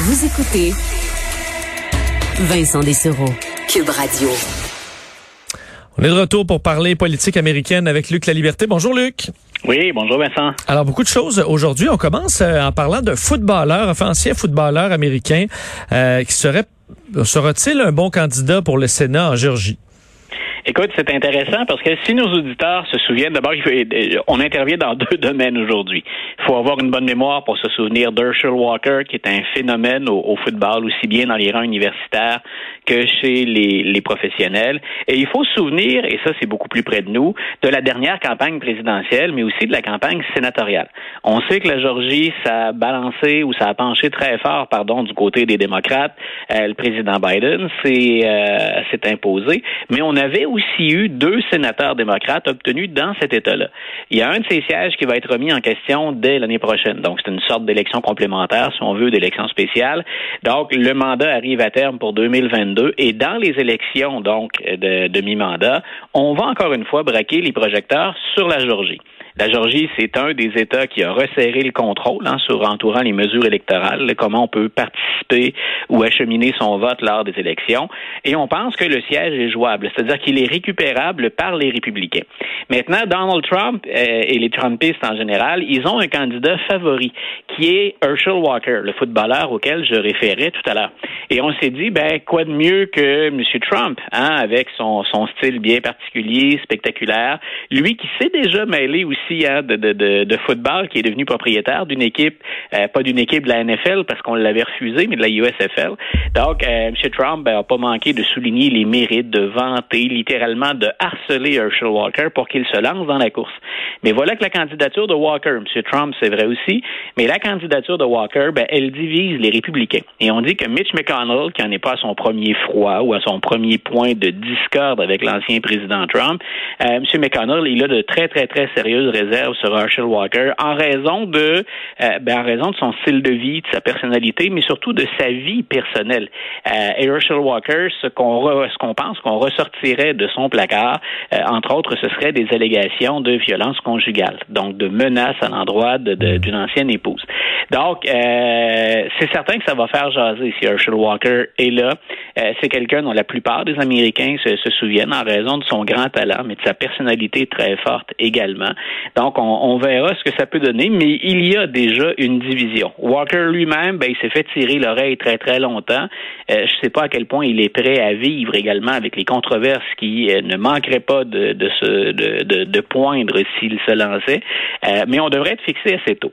Vous écoutez Vincent Dessereau, Cube Radio. On est de retour pour parler politique américaine avec Luc La Liberté. Bonjour Luc. Oui, bonjour Vincent. Alors beaucoup de choses aujourd'hui. On commence euh, en parlant d'un footballeur, enfin ancien footballeur américain, euh, qui serait sera-t-il un bon candidat pour le Sénat en Géorgie? Écoute, c'est intéressant parce que si nos auditeurs se souviennent, d'abord, on intervient dans deux domaines aujourd'hui. Il faut avoir une bonne mémoire pour se souvenir d'Herschel Walker, qui est un phénomène au, football, aussi bien dans les rangs universitaires que chez les, les professionnels. Et il faut se souvenir, et ça c'est beaucoup plus près de nous, de la dernière campagne présidentielle, mais aussi de la campagne sénatoriale. On sait que la Georgie, ça a balancé ou ça a penché très fort, pardon, du côté des démocrates. Euh, le président Biden s'est euh, imposé, mais on avait aussi eu deux sénateurs démocrates obtenus dans cet État-là. Il y a un de ces sièges qui va être remis en question dès l'année prochaine. Donc, c'est une sorte d'élection complémentaire, si on veut, d'élection spéciale. Donc, le mandat arrive à terme pour 2022 et dans les élections, donc, de, de mi-mandat, on va encore une fois braquer les projecteurs sur la Georgie. La Georgie, c'est un des États qui a resserré le contrôle hein, sur entourant les mesures électorales, comment on peut participer ou acheminer son vote lors des élections. Et on pense que le siège est jouable, c'est-à-dire qu'il est récupérable par les républicains. Maintenant, Donald Trump euh, et les Trumpistes en général, ils ont un candidat favori qui est Herschel Walker, le footballeur auquel je référais tout à l'heure. Et on s'est dit, ben quoi de mieux que M. Trump, hein, avec son, son style bien particulier, spectaculaire, lui qui s'est déjà mêlé aussi Hein, de, football qui est devenu propriétaire d'une équipe, euh, pas d'une équipe de la NFL parce qu'on l'avait refusé, mais de la USFL. Donc, euh, M. Trump n'a ben, pas manqué de souligner les mérites, de vanter, littéralement de harceler Herschel Walker pour qu'il se lance dans la course. Mais voilà que la candidature de Walker, M. Trump, c'est vrai aussi, mais la candidature de Walker, ben, elle divise les républicains. Et on dit que Mitch McConnell, qui n'en est pas à son premier froid ou à son premier point de discorde avec l'ancien président Trump, euh, M. McConnell, il a de très, très, très sérieuses réserve sur Herschel Walker en raison de euh, ben, en raison de son style de vie, de sa personnalité, mais surtout de sa vie personnelle. Euh, Herschel Walker, ce qu'on ce qu'on pense qu'on ressortirait de son placard, euh, entre autres, ce serait des allégations de violence conjugale, donc de menaces à l'endroit d'une ancienne épouse. Donc, c'est certain que ça va faire jaser si Herschel Walker est là. c'est quelqu'un dont la plupart des Américains se, se souviennent en raison de son grand talent, mais de sa personnalité très forte également. Donc, on, verra ce que ça peut donner, mais il y a déjà une division. Walker lui-même, ben, il s'est fait tirer l'oreille très, très longtemps. Euh, je ne sais pas à quel point il est prêt à vivre également avec les controverses qui euh, ne manqueraient pas de, de, se, de, de, poindre s'il se lançait, euh, mais on devrait être fixé assez tôt.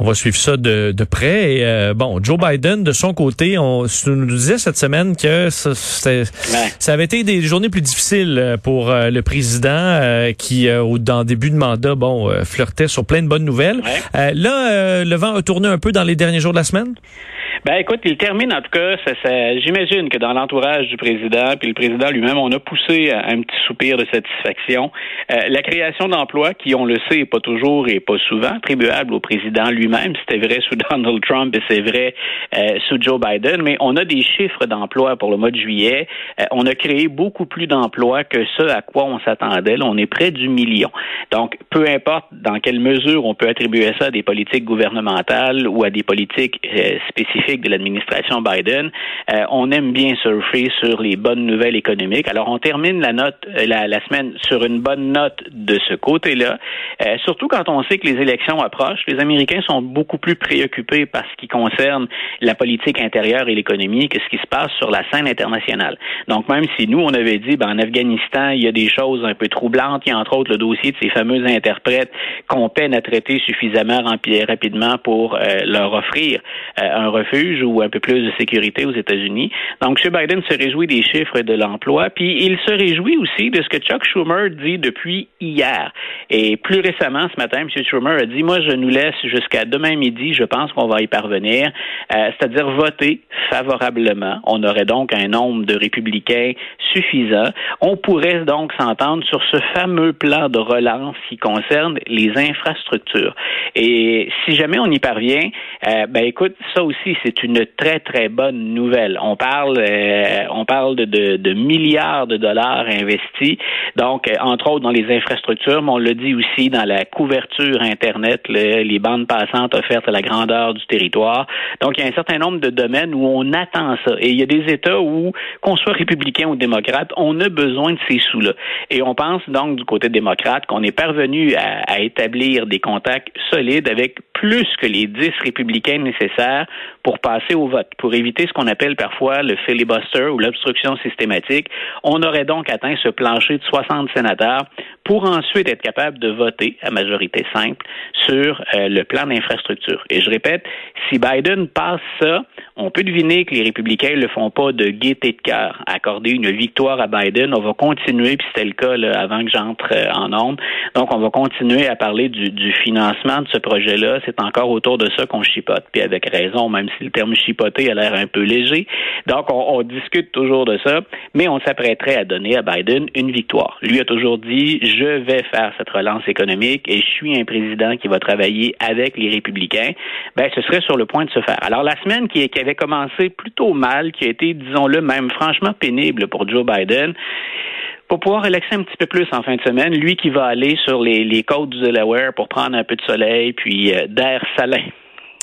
On va suivre ça de, de près. Et, euh, bon, Joe Biden, de son côté, on nous disait cette semaine que ça, ça avait été des journées plus difficiles euh, pour euh, le président qui, au, dans début de mandat, bon, flirtait sur plein de bonnes nouvelles. là, le vent a tourné un peu dans les derniers jours de la semaine? Ben écoute, il termine en tout cas. Ça, ça, J'imagine que dans l'entourage du président, puis le président lui-même, on a poussé un petit soupir de satisfaction. Euh, la création d'emplois, qui on le sait, n'est pas toujours et pas souvent attribuable au président lui-même. C'était vrai sous Donald Trump et c'est vrai euh, sous Joe Biden. Mais on a des chiffres d'emplois pour le mois de juillet. Euh, on a créé beaucoup plus d'emplois que ce à quoi on s'attendait. on est près du million. Donc, peu importe dans quelle mesure on peut attribuer ça à des politiques gouvernementales ou à des politiques spécifiques de l'administration Biden, euh, on aime bien surfer sur les bonnes nouvelles économiques. Alors, on termine la note, euh, la, semaine sur une bonne note de ce côté-là. Euh, surtout quand on sait que les élections approchent, les Américains sont beaucoup plus préoccupés par ce qui concerne la politique intérieure et l'économie que ce qui se passe sur la scène internationale. Donc, même si nous, on avait dit, ben, en Afghanistan, il y a des choses un peu troublantes, il y a entre autres le dossier de ces fameux interprètes qu'on peine à traiter suffisamment rapidement pour leur offrir un refuge ou un peu plus de sécurité aux États-Unis. Donc, M. Biden se réjouit des chiffres de l'emploi, puis il se réjouit aussi de ce que Chuck Schumer dit depuis hier. Et plus récemment, ce matin, M. Schumer a dit, moi, je nous laisse jusqu'à demain midi, je pense qu'on va y parvenir, euh, c'est-à-dire voter favorablement. On aurait donc un nombre de républicains suffisant. On pourrait donc s'entendre sur ce fameux plan de relance qui concerne les infrastructures. Et si jamais on y parvient, euh, ben écoute, ça aussi, c'est une très, très bonne nouvelle. On parle, euh, on parle de, de, milliards de dollars investis, donc, euh, entre autres, dans les infrastructures, on le dit aussi dans la couverture Internet, les bandes passantes offertes à la grandeur du territoire. Donc, il y a un certain nombre de domaines où on attend ça. Et il y a des États où, qu'on soit républicain ou démocrate, on a besoin de ces sous-là. Et on pense donc du côté démocrate qu'on est parvenu à, à établir des contacts solides avec plus que les dix républicains nécessaires pour passer au vote, pour éviter ce qu'on appelle parfois le filibuster ou l'obstruction systématique. On aurait donc atteint ce plancher de 60 sénateurs pour ensuite être capable de voter à majorité simple sur euh, le plan d'infrastructure. Et je répète, si Biden passe ça, on peut deviner que les républicains ne le font pas de gaieté de cœur. Accorder une victoire à Biden, on va continuer, puis c'était le cas là, avant que j'entre euh, en onde, donc on va continuer à parler du, du financement de ce projet-là. C'est encore autour de ça qu'on chipote, puis avec raison, même si le terme chipoter a l'air un peu léger. Donc on, discute toujours de ça, mais on s'apprêterait à donner à Biden une victoire. Lui a toujours dit, je vais faire cette relance économique et je suis un président qui va travailler avec les républicains. Ben, ce serait sur le point de se faire. Alors la semaine qui avait commencé plutôt mal, qui a été, disons-le, même franchement pénible pour Joe Biden, pour pouvoir relaxer un petit peu plus en fin de semaine, lui qui va aller sur les, les côtes du Delaware pour prendre un peu de soleil puis euh, d'air salin.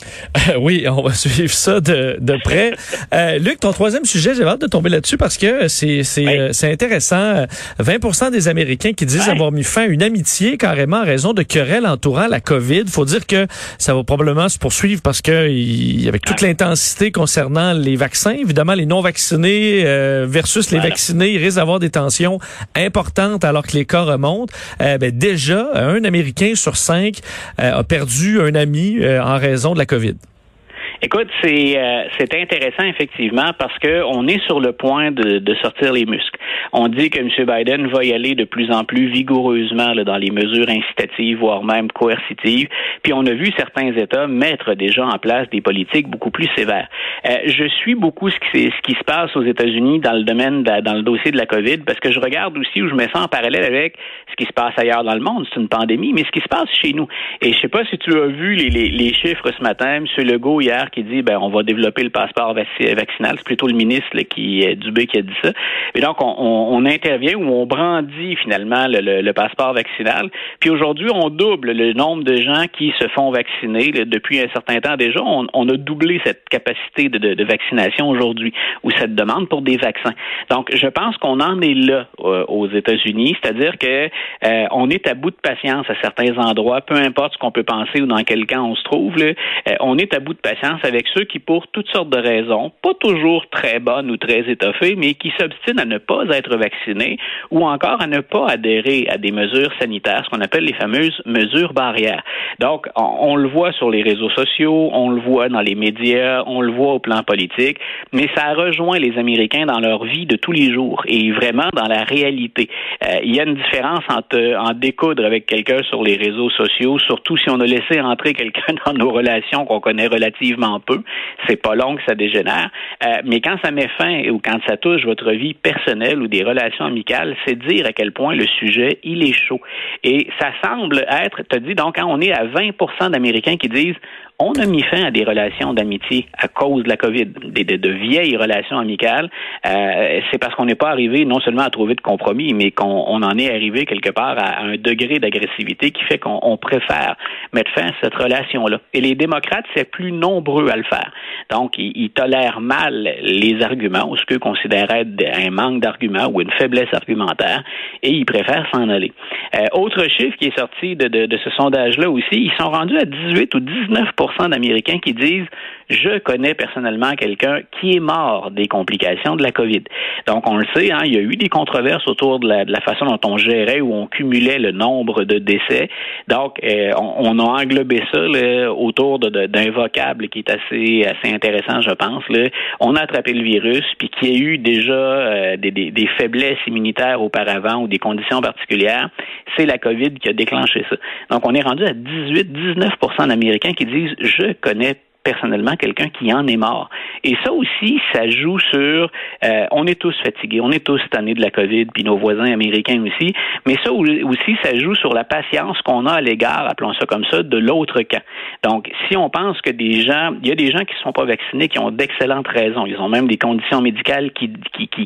oui, on va suivre ça de, de près. Euh, Luc, ton troisième sujet, j'ai hâte de tomber là-dessus parce que c'est c'est euh, c'est intéressant. 20% des Américains qui disent avoir mis fin à une amitié carrément en raison de querelles entourant la COVID. Faut dire que ça va probablement se poursuivre parce que il, avec toute l'intensité concernant les vaccins, évidemment les non vaccinés euh, versus les vaccinés, ils risquent d'avoir des tensions importantes alors que les cas remontent. Euh, ben déjà, un Américain sur cinq a perdu un ami en raison de la COVID. Écoute, c'est euh, c'est intéressant effectivement parce que on est sur le point de, de, sortir les muscles. On dit que M. Biden va y aller de plus en plus vigoureusement là, dans les mesures incitatives, voire même coercitives. Puis on a vu certains États mettre déjà en place des politiques beaucoup plus sévères. Euh, je suis beaucoup ce qui, ce qui se passe aux États-Unis dans le domaine de, dans le dossier de la COVID parce que je regarde aussi où je me sens en parallèle avec ce qui se passe ailleurs dans le monde. C'est une pandémie, mais ce qui se passe chez nous. Et je sais pas si tu as vu les, les, les chiffres ce matin. M. Legault hier qui dit ben on va développer le passeport vaccinal. C'est plutôt le ministre qui est Dubé qui a dit ça. Et donc on, intervient ou on brandit finalement le, passeport vaccinal. Puis aujourd'hui on double le nombre de gens qui se font vacciner depuis un certain temps déjà. On, a doublé cette capacité de, vaccination aujourd'hui ou cette demande pour des vaccins. Donc je pense qu'on en est là euh, aux États-Unis, c'est-à-dire que euh, on est à bout de patience à certains endroits, peu importe ce qu'on peut penser ou dans quel camp on se trouve. Là, euh, on est à bout de patience avec ceux qui, pour toutes sortes de raisons, pas toujours très bonnes ou très étoffées, mais qui s'obstinent à ne pas être vaccinés ou encore à ne pas adhérer à des mesures sanitaires, ce qu'on appelle les fameuses mesures barrières. Donc, on, le voit sur les réseaux sociaux, on le voit dans les médias, on le voit au plan politique, mais ça rejoint les Américains dans leur vie de tous les jours et vraiment dans la réalité. Euh, il y a une différence en découdre avec quelqu'un sur les réseaux sociaux, surtout si on a laissé entrer quelqu'un dans nos relations qu'on connaît relativement peu, c'est pas long que ça dégénère. Euh, mais quand ça met fin ou quand ça touche votre vie personnelle ou des relations amicales, c'est dire à quel point le sujet, il est chaud. Et ça semble être, tu dit, donc, quand on est à 20% d'Américains qui disent on a mis fin à des relations d'amitié à cause de la COVID, des, de, vieilles relations amicales. Euh, c'est parce qu'on n'est pas arrivé non seulement à trouver de compromis, mais qu'on en est arrivé quelque part à, un degré d'agressivité qui fait qu'on préfère mettre fin à cette relation-là. Et les démocrates, c'est plus nombreux à le faire. Donc, ils, tolèrent mal les arguments ou ce qu'eux considéraient un manque d'arguments ou une faiblesse argumentaire, et ils préfèrent s'en aller. Euh, autre chiffre qui est sorti de, de, de ce sondage-là aussi, ils sont rendus à 18 ou 19 d'Américains qui disent je connais personnellement quelqu'un qui est mort des complications de la COVID. Donc, on le sait, hein, il y a eu des controverses autour de la, façon dont on gérait ou on cumulait le nombre de décès. Donc, euh, on, a englobé ça là, autour d'un vocable qui est assez, assez intéressant, je pense. Là. On a attrapé le virus, puis qu'il y a eu déjà euh, des, des, faiblesses immunitaires auparavant ou des conditions particulières. C'est la COVID qui a déclenché ça. Donc, on est rendu à 18-19% d'Américains qui disent je connais personnellement quelqu'un qui en est mort. Et ça aussi, ça joue sur, euh, on est tous fatigués, on est tous tannés de la COVID, puis nos voisins américains aussi, mais ça aussi, ça joue sur la patience qu'on a à l'égard, appelons ça comme ça, de l'autre camp. Donc, si on pense que des gens, il y a des gens qui ne sont pas vaccinés, qui ont d'excellentes raisons, ils ont même des conditions médicales qui,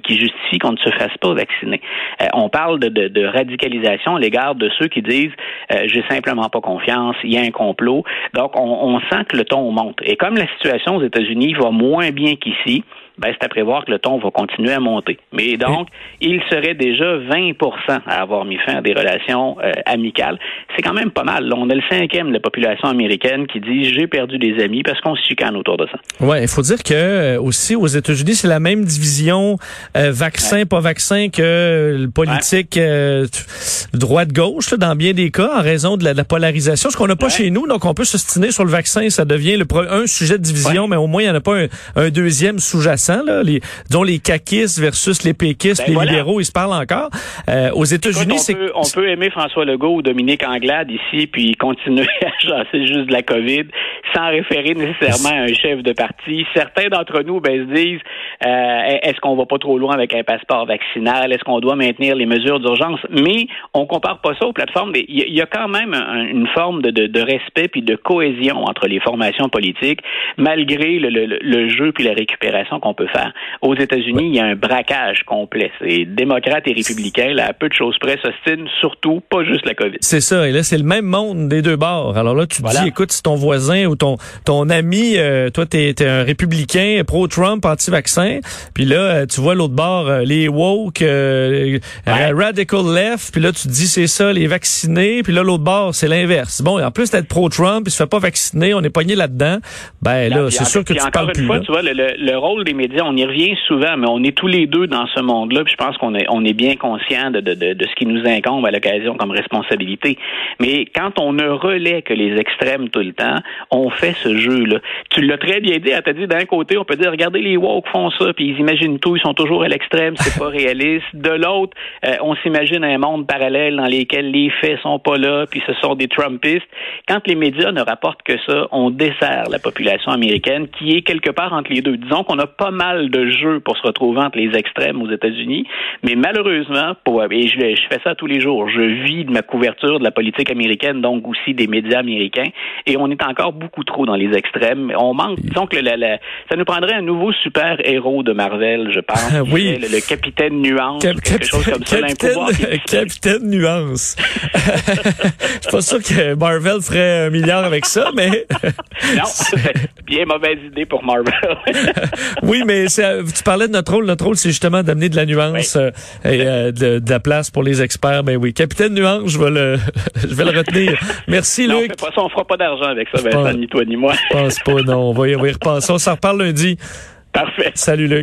justifient qu'on ne se fasse pas vacciner. Euh, on parle de, radicalisation à l'égard de ceux qui disent, euh, j'ai simplement pas confiance, il y a un complot. Donc, on, on sent que le ton monte. Et comme la situation aux États-Unis va moins bien qu'ici, ben, c'est à prévoir que le ton va continuer à monter. Mais donc, il serait déjà 20% à avoir mis fin à des relations euh, amicales. C'est quand même pas mal. on a le cinquième de la population américaine qui dit j'ai perdu des amis parce qu'on se chicane autour de ça. Ouais, il faut dire que euh, aussi aux États-Unis, c'est la même division euh, vaccin pas vaccin que le politique droite gauche dans bien des cas en raison de la, polarisation. Ce qu'on n'a pas chez nous, donc on peut se stiner sur le vaccin, ça devient le un sujet de division, mais au moins il n'y en a pas un, un deuxième sous-jacent les, dont les caquistes versus les péquistes, ben les libéraux, ils se parlent encore. Euh, aux États-Unis, c'est... On peut aimer François Legault ou Dominique Anglade ici, puis continuer à chasser juste de la COVID sans référer nécessairement à un chef de parti. Certains d'entre nous ben, se disent, euh, est-ce qu'on va pas trop loin avec un passeport vaccinal? Est-ce qu'on doit maintenir les mesures d'urgence? Mais on compare pas ça aux plateformes. Il y, a quand même une forme de, de, de respect puis de cohésion entre les formations politiques, malgré le, le, le jeu puis la récupération qu'on peut faire. Aux États-Unis, il y a un braquage complet. C'est démocrates et républicains, là, à peu de choses près, s'ostinent surtout, pas juste la COVID. C'est ça. Et là, c'est le même monde des deux bords. Alors là, tu te dis, écoute, si ton voisin ou ton, ton ami, euh, toi, t'es es un républicain pro-Trump, anti-vaccin, puis là, euh, tu vois l'autre bord, euh, les woke, radical left, puis là, tu te dis, c'est ça, les vaccinés, puis là, l'autre bord, c'est l'inverse. Bon, en plus d'être pro-Trump, il se fait pas vacciner, on est pogné là-dedans, ben là, c'est sûr que tu parles plus. Fois, tu vois, le, le rôle des on y revient souvent, mais on est tous les deux dans ce monde-là. Puis je pense qu'on est, bien conscient de, ce qui nous incombe à l'occasion comme responsabilité. Mais quand on ne relaie que les extrêmes tout le temps, on fait ce jeu-là. Tu l'as très bien dit. Elle dit d'un côté, on peut dire regardez les woke font ça, puis ils imaginent tout, ils sont toujours à l'extrême, c'est pas réaliste. De l'autre, euh, on s'imagine un monde parallèle dans lequel les faits sont pas là, puis ce sont des Trumpistes. Quand les médias ne rapportent que ça, on dessert la population américaine qui est quelque part entre les deux. Disons qu'on a pas mal de jeux pour se retrouver entre les extrêmes aux États-Unis, mais malheureusement, pour, et je, je, fais ça tous les jours, je vis de ma couverture de la politique américaine, donc aussi des médias américains, et on est encore beaucoup trop dans les extrêmes. On manque, disons que ça nous prendrait un nouveau super héros de Marvel, je pense. oui. Le, capitaine Nuance, quelque chose comme ça. Capitaine, capitaine Nuance. je suis pas sûr que Marvel ferait un milliard avec ça, mais... non, bien mauvaise idée pour Marvel. oui, mais tu parlais de notre rôle. Notre rôle, c'est justement d'amener de la nuance euh, et euh, de, la place pour les experts. Ben oui, capitaine nuance, je vais le, je vais le retenir. Merci, non, Luc. On ça, on fera pas d'argent avec ça, Vincent, ni toi ni moi. Je pense pas, non. On va y, on va y repenser. On s'en reparle lundi. Parfait. Salut, Luc.